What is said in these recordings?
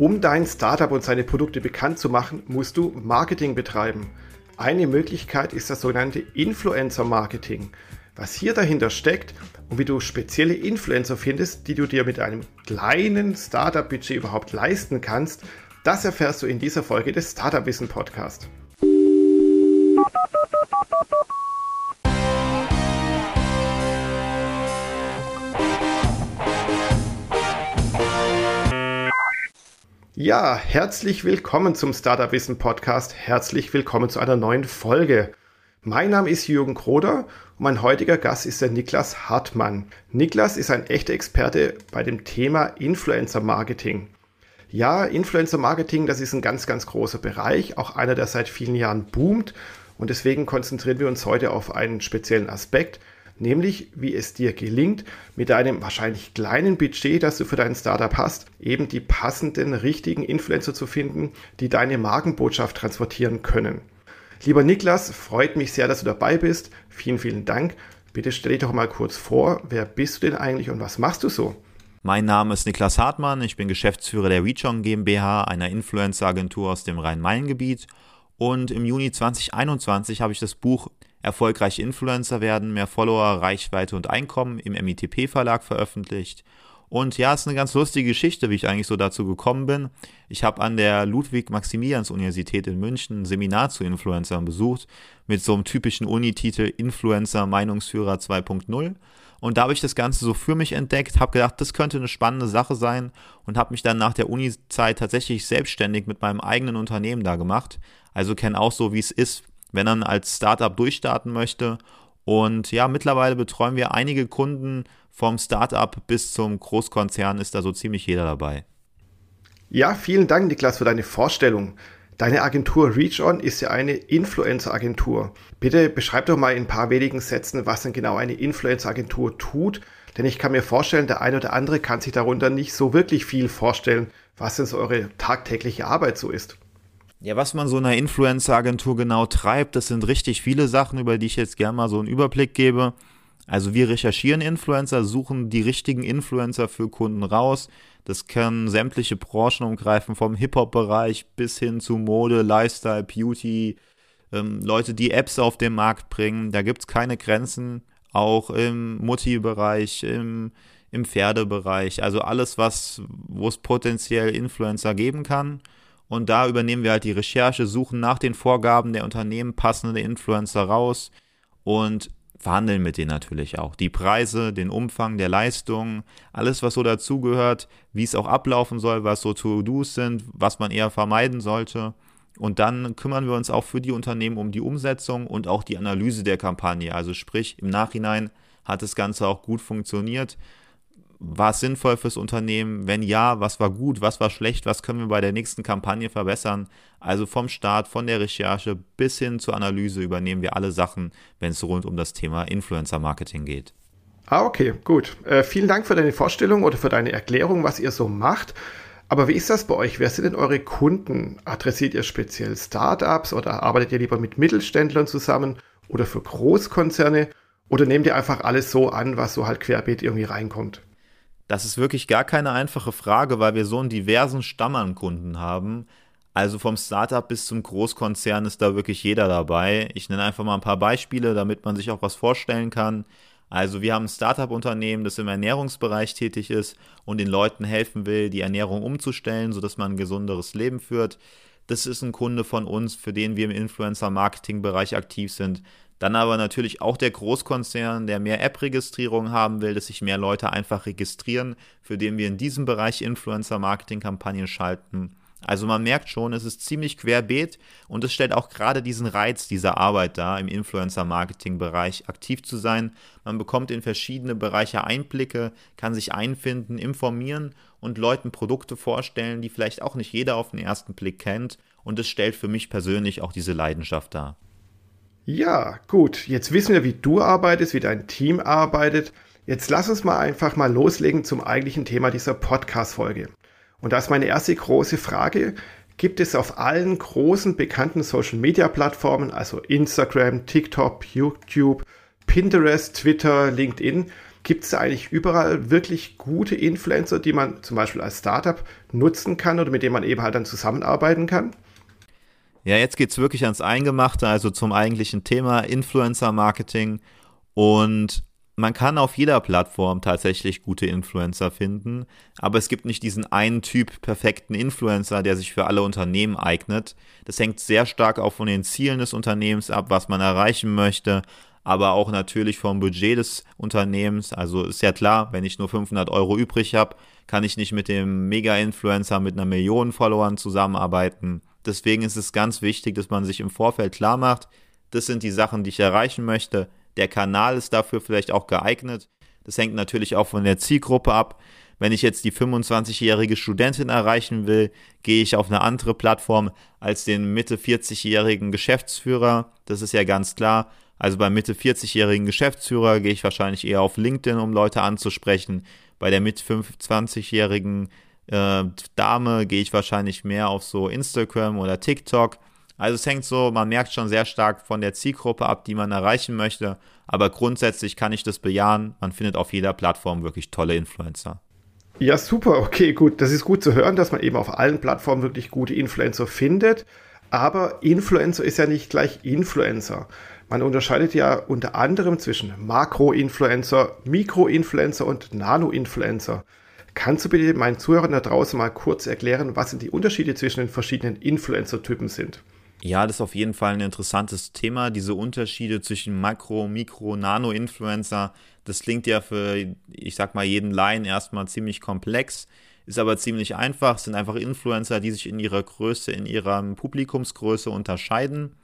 Um dein Startup und seine Produkte bekannt zu machen, musst du Marketing betreiben. Eine Möglichkeit ist das sogenannte Influencer Marketing. Was hier dahinter steckt und wie du spezielle Influencer findest, die du dir mit einem kleinen Startup-Budget überhaupt leisten kannst, das erfährst du in dieser Folge des Startup Ja, herzlich willkommen zum Startup Wissen Podcast. Herzlich willkommen zu einer neuen Folge. Mein Name ist Jürgen Kroder und mein heutiger Gast ist der Niklas Hartmann. Niklas ist ein echter Experte bei dem Thema Influencer Marketing. Ja, Influencer Marketing, das ist ein ganz, ganz großer Bereich, auch einer, der seit vielen Jahren boomt. Und deswegen konzentrieren wir uns heute auf einen speziellen Aspekt, nämlich wie es dir gelingt, mit einem wahrscheinlich kleinen Budget, das du für dein Startup hast, eben die passenden, richtigen Influencer zu finden, die deine Markenbotschaft transportieren können. Lieber Niklas, freut mich sehr, dass du dabei bist. Vielen, vielen Dank. Bitte stell dich doch mal kurz vor, wer bist du denn eigentlich und was machst du so? Mein Name ist Niklas Hartmann, ich bin Geschäftsführer der Reachon GmbH, einer Influencer-Agentur aus dem Rhein-Main-Gebiet. Und im Juni 2021 habe ich das Buch Erfolgreich Influencer werden, mehr Follower, Reichweite und Einkommen im MITP Verlag veröffentlicht. Und ja, es ist eine ganz lustige Geschichte, wie ich eigentlich so dazu gekommen bin. Ich habe an der Ludwig-Maximilians-Universität in München ein Seminar zu Influencern besucht, mit so einem typischen Unititel Influencer Meinungsführer 2.0. Und da habe ich das Ganze so für mich entdeckt, habe gedacht, das könnte eine spannende Sache sein und habe mich dann nach der Uni-Zeit tatsächlich selbstständig mit meinem eigenen Unternehmen da gemacht. Also kenne auch so, wie es ist, wenn man als Startup durchstarten möchte. Und ja, mittlerweile betreuen wir einige Kunden vom Startup bis zum Großkonzern, ist da so ziemlich jeder dabei. Ja, vielen Dank, Niklas, für deine Vorstellung. Deine Agentur ReachOn ist ja eine Influencer-Agentur. Bitte beschreib doch mal in ein paar wenigen Sätzen, was denn genau eine Influencer-Agentur tut. Denn ich kann mir vorstellen, der eine oder andere kann sich darunter nicht so wirklich viel vorstellen, was denn so eure tagtägliche Arbeit so ist. Ja, was man so einer Influencer-Agentur genau treibt, das sind richtig viele Sachen, über die ich jetzt gerne mal so einen Überblick gebe. Also wir recherchieren Influencer, suchen die richtigen Influencer für Kunden raus. Das können sämtliche Branchen umgreifen, vom Hip-Hop-Bereich bis hin zu Mode, Lifestyle, Beauty, ähm, Leute, die Apps auf den Markt bringen. Da gibt es keine Grenzen, auch im Mutti-Bereich, im, im Pferdebereich. Also alles, was, wo es potenziell Influencer geben kann und da übernehmen wir halt die Recherche, suchen nach den Vorgaben der Unternehmen passende Influencer raus und verhandeln mit denen natürlich auch. Die Preise, den Umfang der Leistung, alles, was so dazugehört, wie es auch ablaufen soll, was so To-Dos sind, was man eher vermeiden sollte. Und dann kümmern wir uns auch für die Unternehmen um die Umsetzung und auch die Analyse der Kampagne. Also sprich, im Nachhinein hat das Ganze auch gut funktioniert war es sinnvoll fürs Unternehmen? Wenn ja, was war gut, was war schlecht, was können wir bei der nächsten Kampagne verbessern? Also vom Start, von der Recherche bis hin zur Analyse übernehmen wir alle Sachen, wenn es rund um das Thema Influencer-Marketing geht. Ah, okay, gut. Äh, vielen Dank für deine Vorstellung oder für deine Erklärung, was ihr so macht. Aber wie ist das bei euch? Wer sind denn eure Kunden? Adressiert ihr speziell Startups oder arbeitet ihr lieber mit Mittelständlern zusammen oder für Großkonzerne? Oder nehmt ihr einfach alles so an, was so halt querbeet irgendwie reinkommt? Das ist wirklich gar keine einfache Frage, weil wir so einen diversen Stamm an Kunden haben. Also vom Startup bis zum Großkonzern ist da wirklich jeder dabei. Ich nenne einfach mal ein paar Beispiele, damit man sich auch was vorstellen kann. Also wir haben ein Startup-Unternehmen, das im Ernährungsbereich tätig ist und den Leuten helfen will, die Ernährung umzustellen, sodass man ein gesunderes Leben führt. Das ist ein Kunde von uns, für den wir im Influencer-Marketing-Bereich aktiv sind. Dann aber natürlich auch der Großkonzern, der mehr App-Registrierung haben will, dass sich mehr Leute einfach registrieren, für den wir in diesem Bereich Influencer-Marketing-Kampagnen schalten. Also man merkt schon, es ist ziemlich querbeet und es stellt auch gerade diesen Reiz dieser Arbeit dar, im Influencer-Marketing-Bereich aktiv zu sein. Man bekommt in verschiedene Bereiche Einblicke, kann sich einfinden, informieren und Leuten Produkte vorstellen, die vielleicht auch nicht jeder auf den ersten Blick kennt. Und es stellt für mich persönlich auch diese Leidenschaft dar. Ja, gut. Jetzt wissen wir, wie du arbeitest, wie dein Team arbeitet. Jetzt lass uns mal einfach mal loslegen zum eigentlichen Thema dieser Podcast-Folge. Und da ist meine erste große Frage. Gibt es auf allen großen bekannten Social-Media-Plattformen, also Instagram, TikTok, YouTube, Pinterest, Twitter, LinkedIn, Gibt es eigentlich überall wirklich gute Influencer, die man zum Beispiel als Startup nutzen kann oder mit denen man eben halt dann zusammenarbeiten kann? Ja, jetzt geht es wirklich ans Eingemachte, also zum eigentlichen Thema Influencer-Marketing. Und man kann auf jeder Plattform tatsächlich gute Influencer finden, aber es gibt nicht diesen einen Typ perfekten Influencer, der sich für alle Unternehmen eignet. Das hängt sehr stark auch von den Zielen des Unternehmens ab, was man erreichen möchte, aber auch natürlich vom Budget des Unternehmens. Also ist ja klar, wenn ich nur 500 Euro übrig habe, kann ich nicht mit dem Mega-Influencer mit einer Million Followern zusammenarbeiten. Deswegen ist es ganz wichtig, dass man sich im Vorfeld klar macht, das sind die Sachen, die ich erreichen möchte. Der Kanal ist dafür vielleicht auch geeignet. Das hängt natürlich auch von der Zielgruppe ab. Wenn ich jetzt die 25-jährige Studentin erreichen will, gehe ich auf eine andere Plattform als den Mitte 40-jährigen Geschäftsführer. Das ist ja ganz klar. Also beim Mitte 40-jährigen Geschäftsführer gehe ich wahrscheinlich eher auf LinkedIn, um Leute anzusprechen. Bei der Mitte 25-jährigen äh, Dame gehe ich wahrscheinlich mehr auf so Instagram oder TikTok. Also es hängt so, man merkt schon sehr stark von der Zielgruppe ab, die man erreichen möchte. Aber grundsätzlich kann ich das bejahen. Man findet auf jeder Plattform wirklich tolle Influencer. Ja, super. Okay, gut. Das ist gut zu hören, dass man eben auf allen Plattformen wirklich gute Influencer findet. Aber Influencer ist ja nicht gleich Influencer. Man unterscheidet ja unter anderem zwischen Makro-Influencer, Mikro-Influencer und Nano-Influencer. Kannst du bitte meinen Zuhörern da draußen mal kurz erklären, was sind die Unterschiede zwischen den verschiedenen Influencer-Typen sind? Ja, das ist auf jeden Fall ein interessantes Thema. Diese Unterschiede zwischen Makro, Mikro, Nano-Influencer, das klingt ja für, ich sag mal, jeden Laien erstmal ziemlich komplex, ist aber ziemlich einfach. Es sind einfach Influencer, die sich in ihrer Größe, in ihrer Publikumsgröße unterscheiden.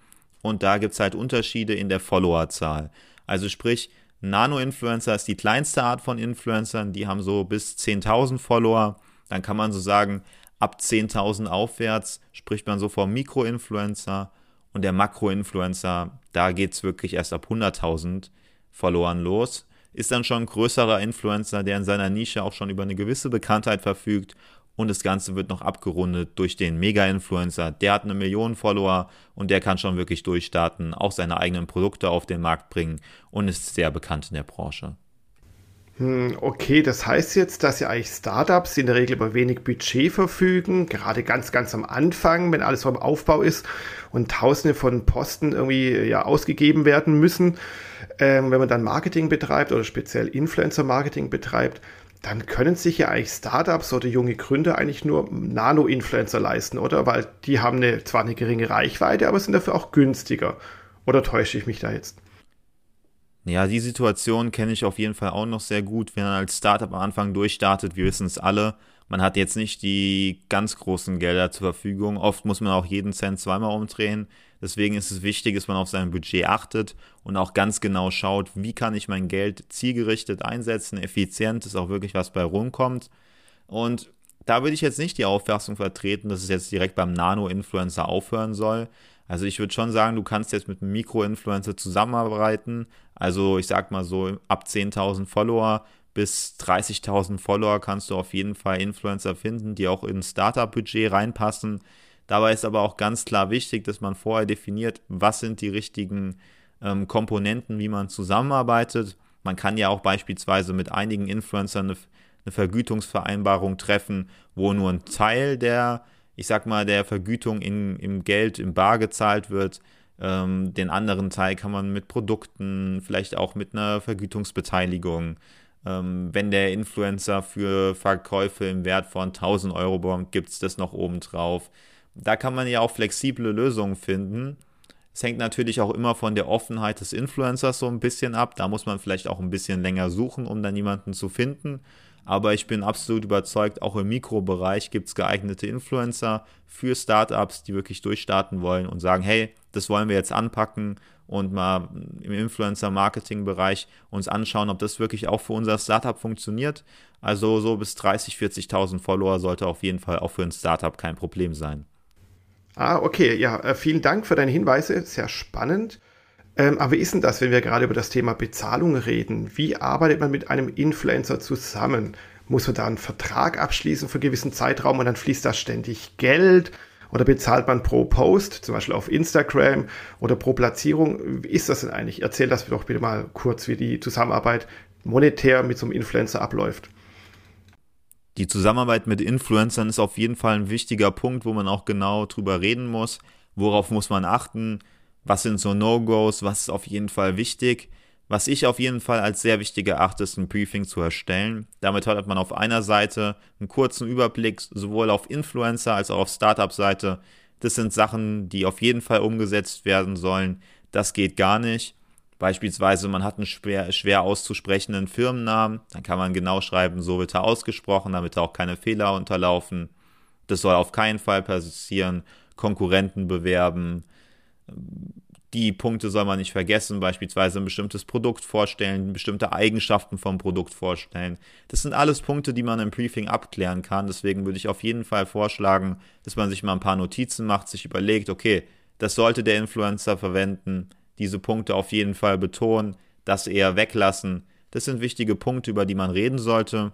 Und da gibt es halt Unterschiede in der Followerzahl. Also sprich, Nano-Influencer ist die kleinste Art von Influencern, die haben so bis 10.000 Follower. Dann kann man so sagen, ab 10.000 aufwärts spricht man so vom Mikro-Influencer und der Makro-Influencer, da geht es wirklich erst ab 100.000 Followern los. Ist dann schon ein größerer Influencer, der in seiner Nische auch schon über eine gewisse Bekanntheit verfügt und das Ganze wird noch abgerundet durch den Mega-Influencer. Der hat eine Million Follower und der kann schon wirklich durchstarten, auch seine eigenen Produkte auf den Markt bringen und ist sehr bekannt in der Branche. Hm, okay, das heißt jetzt, dass ja eigentlich Startups in der Regel über wenig Budget verfügen, gerade ganz, ganz am Anfang, wenn alles so im Aufbau ist und Tausende von Posten irgendwie ja ausgegeben werden müssen. Ähm, wenn man dann Marketing betreibt oder speziell Influencer-Marketing betreibt, dann können sich ja eigentlich Startups oder junge Gründer eigentlich nur Nano-Influencer leisten, oder? Weil die haben eine, zwar eine geringe Reichweite, aber sind dafür auch günstiger. Oder täusche ich mich da jetzt? Ja, die Situation kenne ich auf jeden Fall auch noch sehr gut, wenn man als Startup am Anfang durchstartet. Wir wissen es alle. Man hat jetzt nicht die ganz großen Gelder zur Verfügung. Oft muss man auch jeden Cent zweimal umdrehen. Deswegen ist es wichtig, dass man auf sein Budget achtet und auch ganz genau schaut, wie kann ich mein Geld zielgerichtet einsetzen, effizient, dass auch wirklich was bei rumkommt. Und da würde ich jetzt nicht die Auffassung vertreten, dass es jetzt direkt beim Nano-Influencer aufhören soll. Also ich würde schon sagen, du kannst jetzt mit einem Mikro-Influencer zusammenarbeiten. Also ich sag mal so, ab 10.000 Follower bis 30.000 Follower kannst du auf jeden Fall Influencer finden, die auch in Startup-Budget reinpassen. Dabei ist aber auch ganz klar wichtig, dass man vorher definiert, was sind die richtigen ähm, Komponenten, wie man zusammenarbeitet. Man kann ja auch beispielsweise mit einigen Influencern eine, eine Vergütungsvereinbarung treffen, wo nur ein Teil der, ich sag mal, der Vergütung in, im Geld, im Bar gezahlt wird. Ähm, den anderen Teil kann man mit Produkten, vielleicht auch mit einer Vergütungsbeteiligung ähm, wenn der Influencer für Verkäufe im Wert von 1000 Euro bekommt, gibt es das noch oben drauf da kann man ja auch flexible Lösungen finden. Es hängt natürlich auch immer von der Offenheit des Influencers so ein bisschen ab. Da muss man vielleicht auch ein bisschen länger suchen, um dann jemanden zu finden. Aber ich bin absolut überzeugt, auch im Mikrobereich gibt es geeignete Influencer für Startups, die wirklich durchstarten wollen und sagen, hey, das wollen wir jetzt anpacken und mal im Influencer-Marketing-Bereich uns anschauen, ob das wirklich auch für unser Startup funktioniert. Also so bis 30, 40.000 Follower sollte auf jeden Fall auch für ein Startup kein Problem sein. Ah, okay, ja, äh, vielen Dank für deine Hinweise, sehr spannend. Ähm, aber wie ist denn das, wenn wir gerade über das Thema Bezahlung reden? Wie arbeitet man mit einem Influencer zusammen? Muss man da einen Vertrag abschließen für einen gewissen Zeitraum und dann fließt da ständig Geld? Oder bezahlt man pro Post, zum Beispiel auf Instagram oder pro Platzierung? Wie ist das denn eigentlich? Erzähl das doch bitte mal kurz, wie die Zusammenarbeit monetär mit so einem Influencer abläuft. Die Zusammenarbeit mit Influencern ist auf jeden Fall ein wichtiger Punkt, wo man auch genau drüber reden muss. Worauf muss man achten? Was sind so No-Gos? Was ist auf jeden Fall wichtig? Was ich auf jeden Fall als sehr wichtig erachte, ist ein Briefing zu erstellen. Damit hat man auf einer Seite einen kurzen Überblick, sowohl auf Influencer als auch auf Startup-Seite. Das sind Sachen, die auf jeden Fall umgesetzt werden sollen. Das geht gar nicht. Beispielsweise, man hat einen schwer, schwer auszusprechenden Firmennamen, dann kann man genau schreiben, so wird er ausgesprochen, damit auch keine Fehler unterlaufen. Das soll auf keinen Fall passieren. Konkurrenten bewerben, die Punkte soll man nicht vergessen, beispielsweise ein bestimmtes Produkt vorstellen, bestimmte Eigenschaften vom Produkt vorstellen. Das sind alles Punkte, die man im Briefing abklären kann. Deswegen würde ich auf jeden Fall vorschlagen, dass man sich mal ein paar Notizen macht, sich überlegt, okay, das sollte der Influencer verwenden, diese Punkte auf jeden Fall betonen, das eher weglassen. Das sind wichtige Punkte, über die man reden sollte.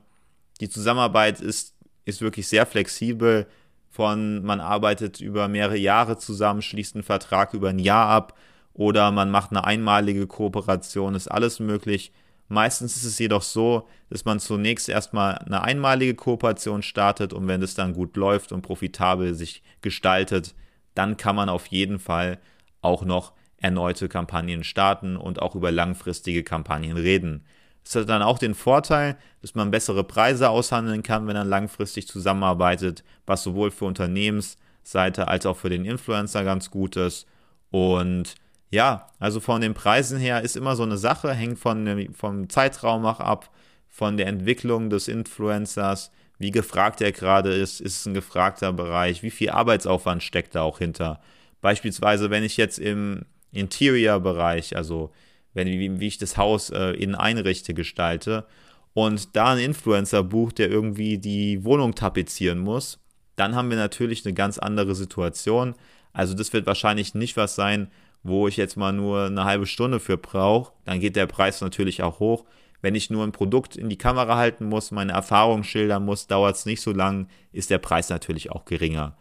Die Zusammenarbeit ist, ist wirklich sehr flexibel. Von man arbeitet über mehrere Jahre zusammen, schließt einen Vertrag über ein Jahr ab oder man macht eine einmalige Kooperation, ist alles möglich. Meistens ist es jedoch so, dass man zunächst erstmal eine einmalige Kooperation startet und wenn es dann gut läuft und profitabel sich gestaltet, dann kann man auf jeden Fall auch noch erneute Kampagnen starten und auch über langfristige Kampagnen reden. Es hat dann auch den Vorteil, dass man bessere Preise aushandeln kann, wenn man langfristig zusammenarbeitet, was sowohl für Unternehmensseite als auch für den Influencer ganz gut ist. Und ja, also von den Preisen her ist immer so eine Sache, hängt von, vom Zeitraum auch ab, von der Entwicklung des Influencers, wie gefragt er gerade ist, ist es ein gefragter Bereich, wie viel Arbeitsaufwand steckt da auch hinter. Beispielsweise, wenn ich jetzt im Interior-Bereich, also wenn, wie, wie ich das Haus äh, innen einrichte, gestalte und da ein Influencer bucht, der irgendwie die Wohnung tapezieren muss, dann haben wir natürlich eine ganz andere Situation. Also das wird wahrscheinlich nicht was sein, wo ich jetzt mal nur eine halbe Stunde für brauche, dann geht der Preis natürlich auch hoch. Wenn ich nur ein Produkt in die Kamera halten muss, meine Erfahrung schildern muss, dauert es nicht so lang, ist der Preis natürlich auch geringer.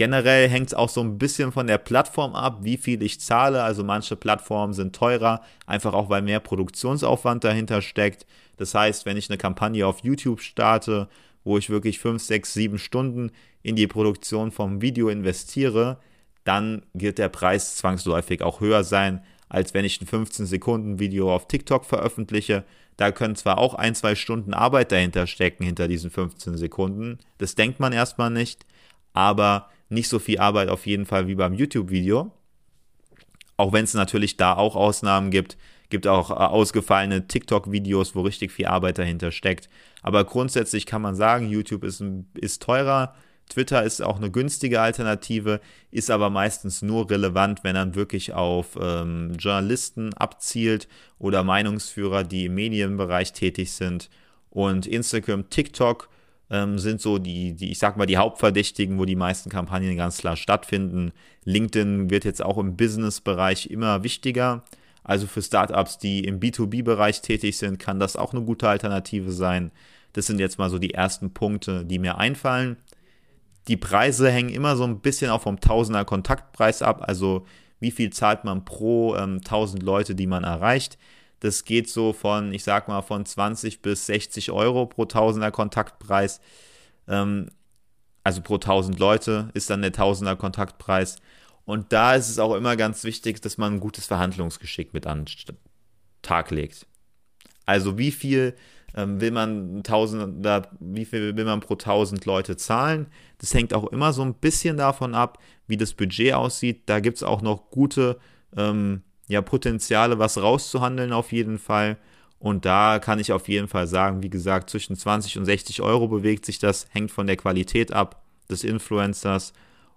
Generell hängt es auch so ein bisschen von der Plattform ab, wie viel ich zahle. Also manche Plattformen sind teurer, einfach auch weil mehr Produktionsaufwand dahinter steckt. Das heißt, wenn ich eine Kampagne auf YouTube starte, wo ich wirklich 5, 6, 7 Stunden in die Produktion vom Video investiere, dann wird der Preis zwangsläufig auch höher sein, als wenn ich ein 15-Sekunden-Video auf TikTok veröffentliche. Da können zwar auch ein, zwei Stunden Arbeit dahinter stecken, hinter diesen 15 Sekunden. Das denkt man erstmal nicht, aber nicht so viel Arbeit auf jeden Fall wie beim YouTube-Video. Auch wenn es natürlich da auch Ausnahmen gibt, gibt auch äh, ausgefallene TikTok-Videos, wo richtig viel Arbeit dahinter steckt. Aber grundsätzlich kann man sagen, YouTube ist, ist teurer, Twitter ist auch eine günstige Alternative, ist aber meistens nur relevant, wenn er wirklich auf ähm, Journalisten abzielt oder Meinungsführer, die im Medienbereich tätig sind. Und Instagram, TikTok ähm, sind so die, die, ich sag mal, die Hauptverdächtigen, wo die meisten Kampagnen ganz klar stattfinden. LinkedIn wird jetzt auch im Business-Bereich immer wichtiger. Also für Startups, die im B2B-Bereich tätig sind, kann das auch eine gute Alternative sein. Das sind jetzt mal so die ersten Punkte, die mir einfallen die Preise hängen immer so ein bisschen auch vom Tausender Kontaktpreis ab. Also wie viel zahlt man pro ähm, 1000 Leute, die man erreicht. Das geht so von, ich sag mal, von 20 bis 60 Euro pro Tausender Kontaktpreis. Ähm, also pro 1000 Leute ist dann der Tausender Kontaktpreis. Und da ist es auch immer ganz wichtig, dass man ein gutes Verhandlungsgeschick mit an den Tag legt. Also wie viel ähm, will man tausend, wie viel will man pro tausend Leute zahlen? Das hängt auch immer so ein bisschen davon ab, wie das Budget aussieht. Da gibt es auch noch gute ähm, ja, Potenziale, was rauszuhandeln auf jeden Fall. Und da kann ich auf jeden Fall sagen, wie gesagt, zwischen 20 und 60 Euro bewegt sich das, hängt von der Qualität ab des Influencers.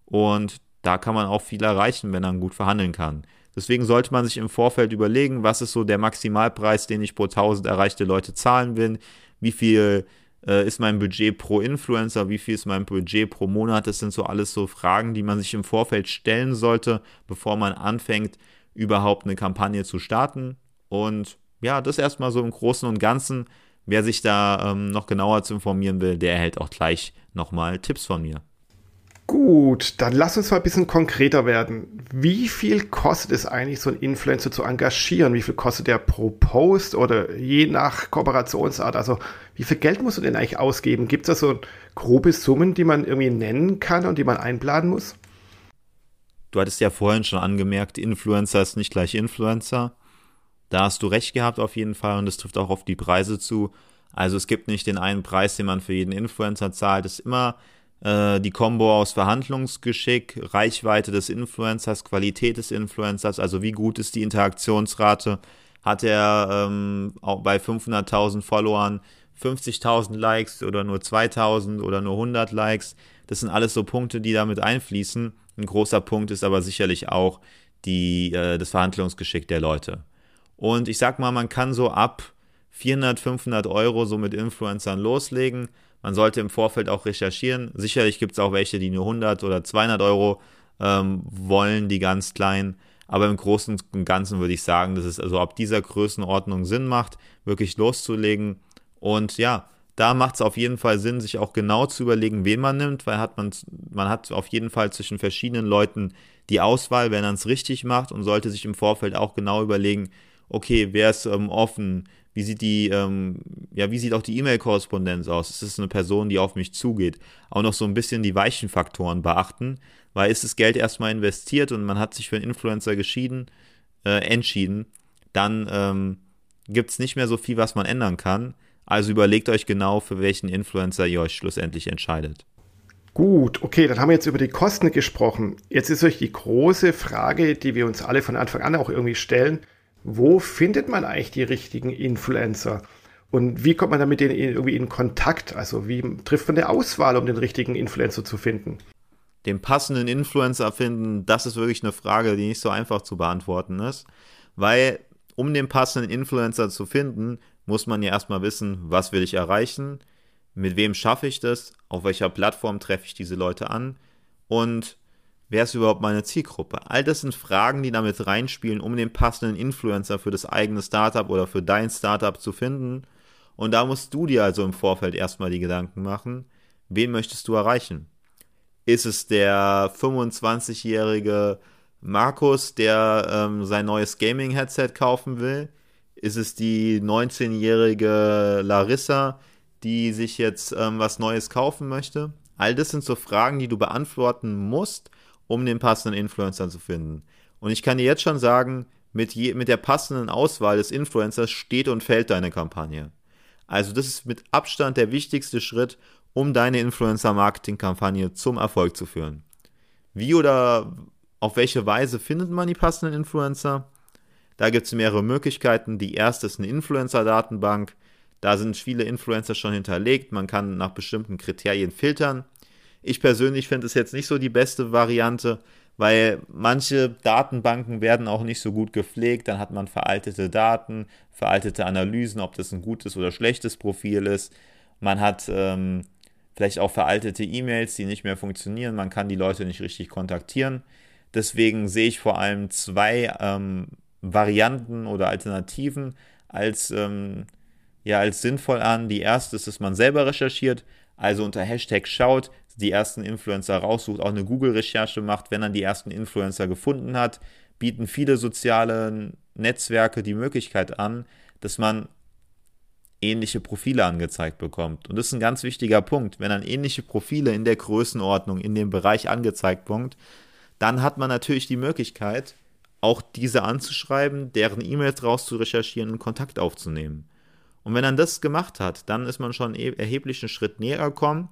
Und da kann man auch viel erreichen, wenn man gut verhandeln kann. Deswegen sollte man sich im Vorfeld überlegen, was ist so der Maximalpreis, den ich pro 1000 erreichte Leute zahlen will, wie viel äh, ist mein Budget pro Influencer, wie viel ist mein Budget pro Monat. Das sind so alles so Fragen, die man sich im Vorfeld stellen sollte, bevor man anfängt, überhaupt eine Kampagne zu starten. Und ja, das erstmal so im Großen und Ganzen. Wer sich da ähm, noch genauer zu informieren will, der erhält auch gleich nochmal Tipps von mir. Gut, dann lass uns mal ein bisschen konkreter werden. Wie viel kostet es eigentlich, so einen Influencer zu engagieren? Wie viel kostet der pro Post oder je nach Kooperationsart? Also wie viel Geld musst du denn eigentlich ausgeben? Gibt es da so grobe Summen, die man irgendwie nennen kann und die man einplanen muss? Du hattest ja vorhin schon angemerkt, Influencer ist nicht gleich Influencer. Da hast du recht gehabt auf jeden Fall und das trifft auch auf die Preise zu. Also es gibt nicht den einen Preis, den man für jeden Influencer zahlt. Es ist immer äh, die Kombo aus Verhandlungsgeschick, Reichweite des Influencers, Qualität des Influencers, also wie gut ist die Interaktionsrate. Hat er ähm, auch bei 500.000 Followern 50.000 Likes oder nur 2.000 oder nur 100 Likes? Das sind alles so Punkte, die damit einfließen. Ein großer Punkt ist aber sicherlich auch die, äh, das Verhandlungsgeschick der Leute. Und ich sag mal, man kann so ab 400, 500 Euro so mit Influencern loslegen. Man sollte im Vorfeld auch recherchieren. Sicherlich gibt es auch welche, die nur 100 oder 200 Euro ähm, wollen, die ganz kleinen. Aber im Großen und Ganzen würde ich sagen, dass es also ab dieser Größenordnung Sinn macht, wirklich loszulegen. Und ja, da macht es auf jeden Fall Sinn, sich auch genau zu überlegen, wen man nimmt, weil hat man, man hat auf jeden Fall zwischen verschiedenen Leuten die Auswahl, wenn man es richtig macht und sollte sich im Vorfeld auch genau überlegen, okay, wer ist ähm, offen, wie sieht die, ähm, ja, wie sieht auch die E-Mail-Korrespondenz aus? Ist es eine Person, die auf mich zugeht? Auch noch so ein bisschen die weichen Faktoren beachten, weil ist das Geld erstmal investiert und man hat sich für einen Influencer geschieden, äh, entschieden, dann ähm, gibt es nicht mehr so viel, was man ändern kann. Also überlegt euch genau, für welchen Influencer ihr euch schlussendlich entscheidet. Gut, okay, dann haben wir jetzt über die Kosten gesprochen. Jetzt ist euch die große Frage, die wir uns alle von Anfang an auch irgendwie stellen wo findet man eigentlich die richtigen Influencer? Und wie kommt man dann mit denen irgendwie in Kontakt? Also wie trifft man eine Auswahl, um den richtigen Influencer zu finden? Den passenden Influencer finden, das ist wirklich eine Frage, die nicht so einfach zu beantworten ist. Weil um den passenden Influencer zu finden, muss man ja erstmal wissen, was will ich erreichen, mit wem schaffe ich das, auf welcher Plattform treffe ich diese Leute an und wer ist überhaupt meine Zielgruppe? All das sind Fragen, die damit reinspielen, um den passenden Influencer für das eigene Startup oder für dein Startup zu finden. Und da musst du dir also im Vorfeld erstmal die Gedanken machen, wen möchtest du erreichen? Ist es der 25-jährige Markus, der ähm, sein neues Gaming-Headset kaufen will? Ist es die 19-jährige Larissa, die sich jetzt ähm, was Neues kaufen möchte? All das sind so Fragen, die du beantworten musst, um den passenden Influencer zu finden. Und ich kann dir jetzt schon sagen, mit, je, mit der passenden Auswahl des Influencers steht und fällt deine Kampagne. Also das ist mit Abstand der wichtigste Schritt, um deine Influencer-Marketing-Kampagne zum Erfolg zu führen. Wie oder auf welche Weise findet man die passenden Influencer? Da gibt es mehrere Möglichkeiten. Die erste ist eine Influencer-Datenbank. Da sind viele Influencer schon hinterlegt. Man kann nach bestimmten Kriterien filtern. Ich persönlich finde es jetzt nicht so die beste Variante, weil manche Datenbanken werden auch nicht so gut gepflegt. Dann hat man veraltete Daten, veraltete Analysen, ob das ein gutes oder schlechtes Profil ist. Man hat ähm, vielleicht auch veraltete E-Mails, die nicht mehr funktionieren. Man kann die Leute nicht richtig kontaktieren. Deswegen sehe ich vor allem zwei ähm, Varianten oder Alternativen als, ähm, ja, als sinnvoll an. Die erste ist, dass man selber recherchiert, also unter Hashtag schaut, die ersten Influencer raussucht, auch eine Google-Recherche macht, wenn er die ersten Influencer gefunden hat, bieten viele soziale Netzwerke die Möglichkeit an, dass man ähnliche Profile angezeigt bekommt. Und das ist ein ganz wichtiger Punkt. Wenn dann ähnliche Profile in der Größenordnung, in dem Bereich angezeigt bekommt, dann hat man natürlich die Möglichkeit, auch diese anzuschreiben, deren E-Mails raus zu recherchieren und Kontakt aufzunehmen. Und wenn er das gemacht hat, dann ist man schon erheblich einen Schritt näher gekommen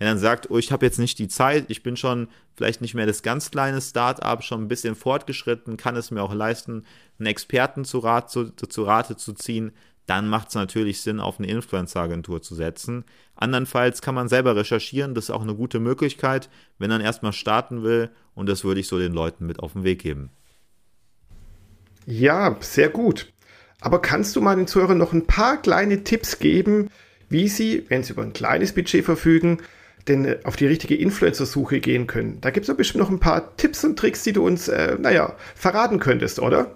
wenn dann sagt, oh, ich habe jetzt nicht die Zeit, ich bin schon vielleicht nicht mehr das ganz kleine Start-up, schon ein bisschen fortgeschritten, kann es mir auch leisten, einen Experten zu, Rat, zu, zu Rate zu ziehen, dann macht es natürlich Sinn, auf eine Influencer-Agentur zu setzen. Andernfalls kann man selber recherchieren, das ist auch eine gute Möglichkeit, wenn man erstmal starten will und das würde ich so den Leuten mit auf den Weg geben. Ja, sehr gut. Aber kannst du meinen Zuhörern noch ein paar kleine Tipps geben, wie sie, wenn sie über ein kleines Budget verfügen, denn äh, auf die richtige Influencer-Suche gehen können. Da gibt es ja bestimmt noch ein paar Tipps und Tricks, die du uns, äh, naja, verraten könntest, oder?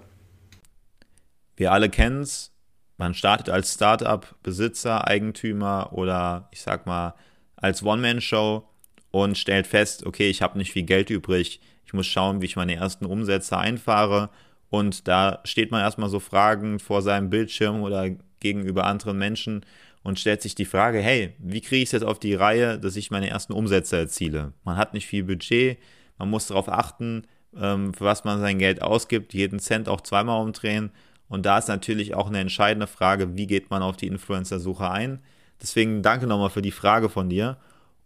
Wir alle kennen es. Man startet als Startup, Besitzer, Eigentümer oder ich sag mal als One-Man-Show und stellt fest, okay, ich habe nicht viel Geld übrig, ich muss schauen, wie ich meine ersten Umsätze einfahre. Und da steht man erstmal so Fragen vor seinem Bildschirm oder gegenüber anderen Menschen und stellt sich die Frage, hey, wie kriege ich es jetzt auf die Reihe, dass ich meine ersten Umsätze erziele? Man hat nicht viel Budget, man muss darauf achten, ähm, für was man sein Geld ausgibt, jeden Cent auch zweimal umdrehen. Und da ist natürlich auch eine entscheidende Frage, wie geht man auf die Influencer-Suche ein? Deswegen danke nochmal für die Frage von dir.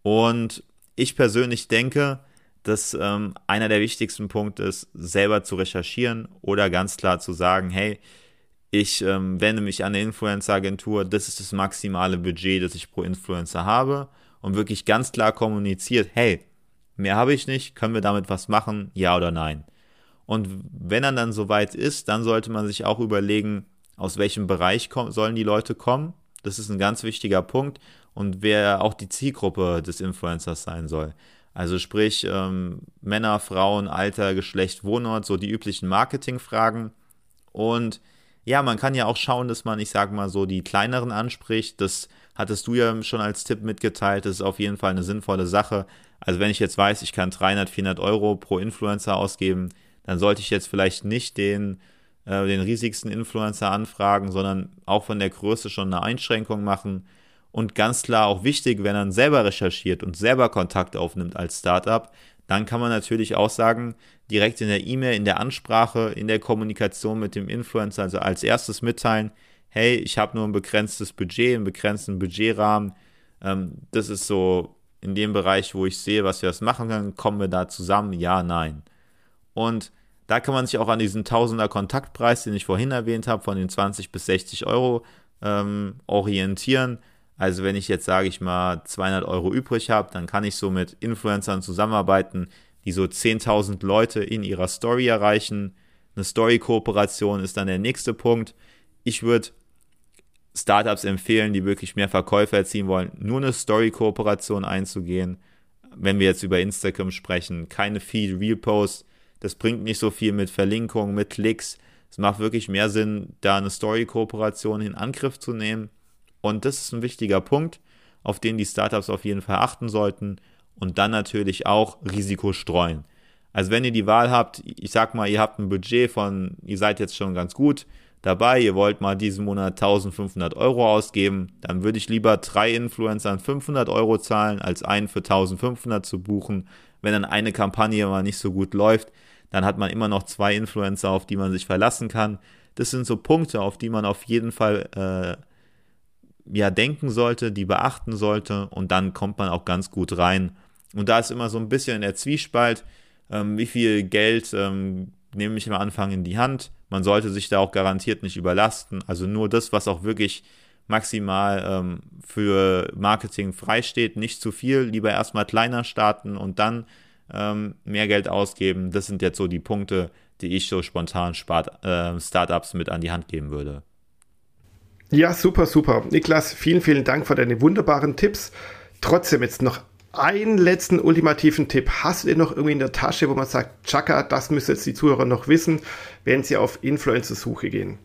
Und ich persönlich denke, dass ähm, einer der wichtigsten Punkte ist, selber zu recherchieren oder ganz klar zu sagen, hey, ich ähm, wende mich an eine Influencer-Agentur, das ist das maximale Budget, das ich pro Influencer habe und wirklich ganz klar kommuniziert, hey, mehr habe ich nicht, können wir damit was machen, ja oder nein. Und wenn er dann soweit ist, dann sollte man sich auch überlegen, aus welchem Bereich sollen die Leute kommen. Das ist ein ganz wichtiger Punkt und wer auch die Zielgruppe des Influencers sein soll. Also sprich ähm, Männer, Frauen, Alter, Geschlecht, Wohnort, so die üblichen Marketingfragen. Und ja, man kann ja auch schauen, dass man, ich sag mal so, die kleineren anspricht. Das hattest du ja schon als Tipp mitgeteilt. Das ist auf jeden Fall eine sinnvolle Sache. Also wenn ich jetzt weiß, ich kann 300, 400 Euro pro Influencer ausgeben, dann sollte ich jetzt vielleicht nicht den, äh, den riesigsten Influencer anfragen, sondern auch von der Größe schon eine Einschränkung machen. Und ganz klar auch wichtig, wenn man selber recherchiert und selber Kontakt aufnimmt als Startup, dann kann man natürlich auch sagen, direkt in der E-Mail, in der Ansprache, in der Kommunikation mit dem Influencer, also als erstes mitteilen, hey, ich habe nur ein begrenztes Budget, einen begrenzten Budgetrahmen. Ähm, das ist so in dem Bereich, wo ich sehe, was wir das machen können, kommen wir da zusammen? Ja, nein. Und da kann man sich auch an diesen Tausender Kontaktpreis, den ich vorhin erwähnt habe, von den 20 bis 60 Euro ähm, orientieren. Also wenn ich jetzt, sage ich mal, 200 Euro übrig habe, dann kann ich so mit Influencern zusammenarbeiten, die so 10.000 Leute in ihrer Story erreichen. Eine Story-Kooperation ist dann der nächste Punkt. Ich würde Startups empfehlen, die wirklich mehr Verkäufe erzielen wollen, nur eine Story-Kooperation einzugehen. Wenn wir jetzt über Instagram sprechen, keine Feed-Real-Post, das bringt nicht so viel mit Verlinkungen, mit Klicks. Es macht wirklich mehr Sinn, da eine Story-Kooperation in Angriff zu nehmen und das ist ein wichtiger Punkt, auf den die Startups auf jeden Fall achten sollten und dann natürlich auch Risiko streuen. Also wenn ihr die Wahl habt, ich sag mal, ihr habt ein Budget von, ihr seid jetzt schon ganz gut dabei, ihr wollt mal diesen Monat 1500 Euro ausgeben, dann würde ich lieber drei Influencern 500 Euro zahlen, als einen für 1500 zu buchen. Wenn dann eine Kampagne mal nicht so gut läuft, dann hat man immer noch zwei Influencer, auf die man sich verlassen kann. Das sind so Punkte, auf die man auf jeden Fall äh, ja denken sollte, die beachten sollte und dann kommt man auch ganz gut rein. Und da ist immer so ein bisschen der Zwiespalt, ähm, wie viel Geld ähm, nehme ich am Anfang in die Hand. Man sollte sich da auch garantiert nicht überlasten. Also nur das, was auch wirklich maximal ähm, für Marketing freisteht, nicht zu viel. Lieber erstmal kleiner starten und dann ähm, mehr Geld ausgeben. Das sind jetzt so die Punkte, die ich so spontan Start, äh, Startups mit an die Hand geben würde. Ja, super, super. Niklas, vielen, vielen Dank für deine wunderbaren Tipps. Trotzdem jetzt noch einen letzten ultimativen Tipp. Hast du den noch irgendwie in der Tasche, wo man sagt, Chaka, das müssen jetzt die Zuhörer noch wissen, wenn sie auf Influencer-Suche gehen?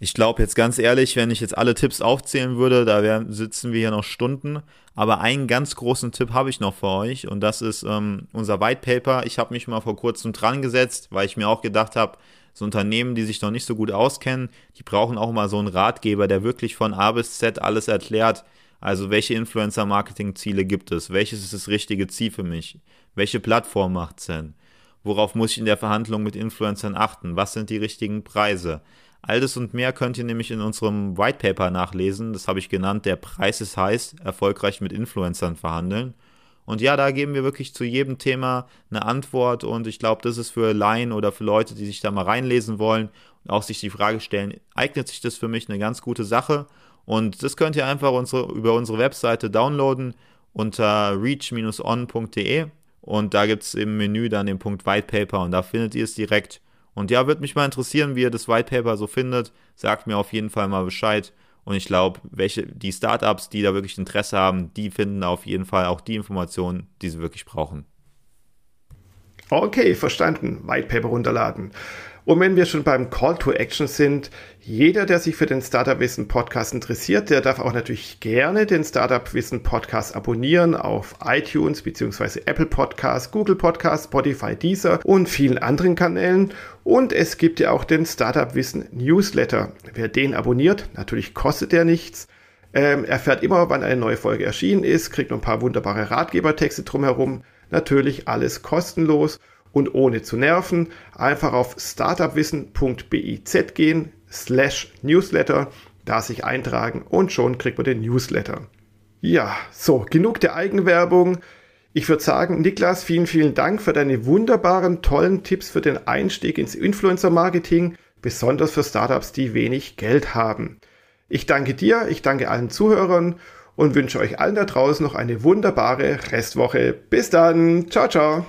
Ich glaube jetzt ganz ehrlich, wenn ich jetzt alle Tipps aufzählen würde, da wär, sitzen wir hier noch Stunden. Aber einen ganz großen Tipp habe ich noch für euch und das ist ähm, unser White Paper. Ich habe mich mal vor kurzem dran gesetzt, weil ich mir auch gedacht habe, so Unternehmen, die sich noch nicht so gut auskennen, die brauchen auch mal so einen Ratgeber, der wirklich von A bis Z alles erklärt. Also welche Influencer-Marketing-Ziele gibt es? Welches ist das richtige Ziel für mich? Welche Plattform macht Sinn? Worauf muss ich in der Verhandlung mit Influencern achten? Was sind die richtigen Preise? All das und mehr könnt ihr nämlich in unserem White Paper nachlesen. Das habe ich genannt, der Preis ist heiß, erfolgreich mit Influencern verhandeln. Und ja, da geben wir wirklich zu jedem Thema eine Antwort und ich glaube, das ist für Laien oder für Leute, die sich da mal reinlesen wollen und auch sich die Frage stellen, eignet sich das für mich eine ganz gute Sache? Und das könnt ihr einfach unsere, über unsere Webseite downloaden unter reach-on.de und da gibt es im Menü dann den Punkt White Paper und da findet ihr es direkt. Und ja, würde mich mal interessieren, wie ihr das White Paper so findet. Sagt mir auf jeden Fall mal Bescheid. Und ich glaube, welche die Startups, die da wirklich Interesse haben, die finden auf jeden Fall auch die Informationen, die sie wirklich brauchen. Okay, verstanden. White Paper runterladen. Und wenn wir schon beim Call to Action sind, jeder, der sich für den Startup Wissen Podcast interessiert, der darf auch natürlich gerne den Startup Wissen Podcast abonnieren auf iTunes bzw. Apple Podcasts, Google Podcasts, Spotify, Deezer und vielen anderen Kanälen. Und es gibt ja auch den Startup Wissen Newsletter. Wer den abonniert, natürlich kostet der nichts. Ähm, erfährt immer, wann eine neue Folge erschienen ist, kriegt noch ein paar wunderbare Ratgebertexte drumherum. Natürlich alles kostenlos und ohne zu nerven. Einfach auf startupwissen.biz gehen, slash Newsletter, da sich eintragen und schon kriegt man den Newsletter. Ja, so, genug der Eigenwerbung. Ich würde sagen, Niklas, vielen, vielen Dank für deine wunderbaren, tollen Tipps für den Einstieg ins Influencer-Marketing, besonders für Startups, die wenig Geld haben. Ich danke dir, ich danke allen Zuhörern und wünsche euch allen da draußen noch eine wunderbare Restwoche. Bis dann. Ciao, ciao.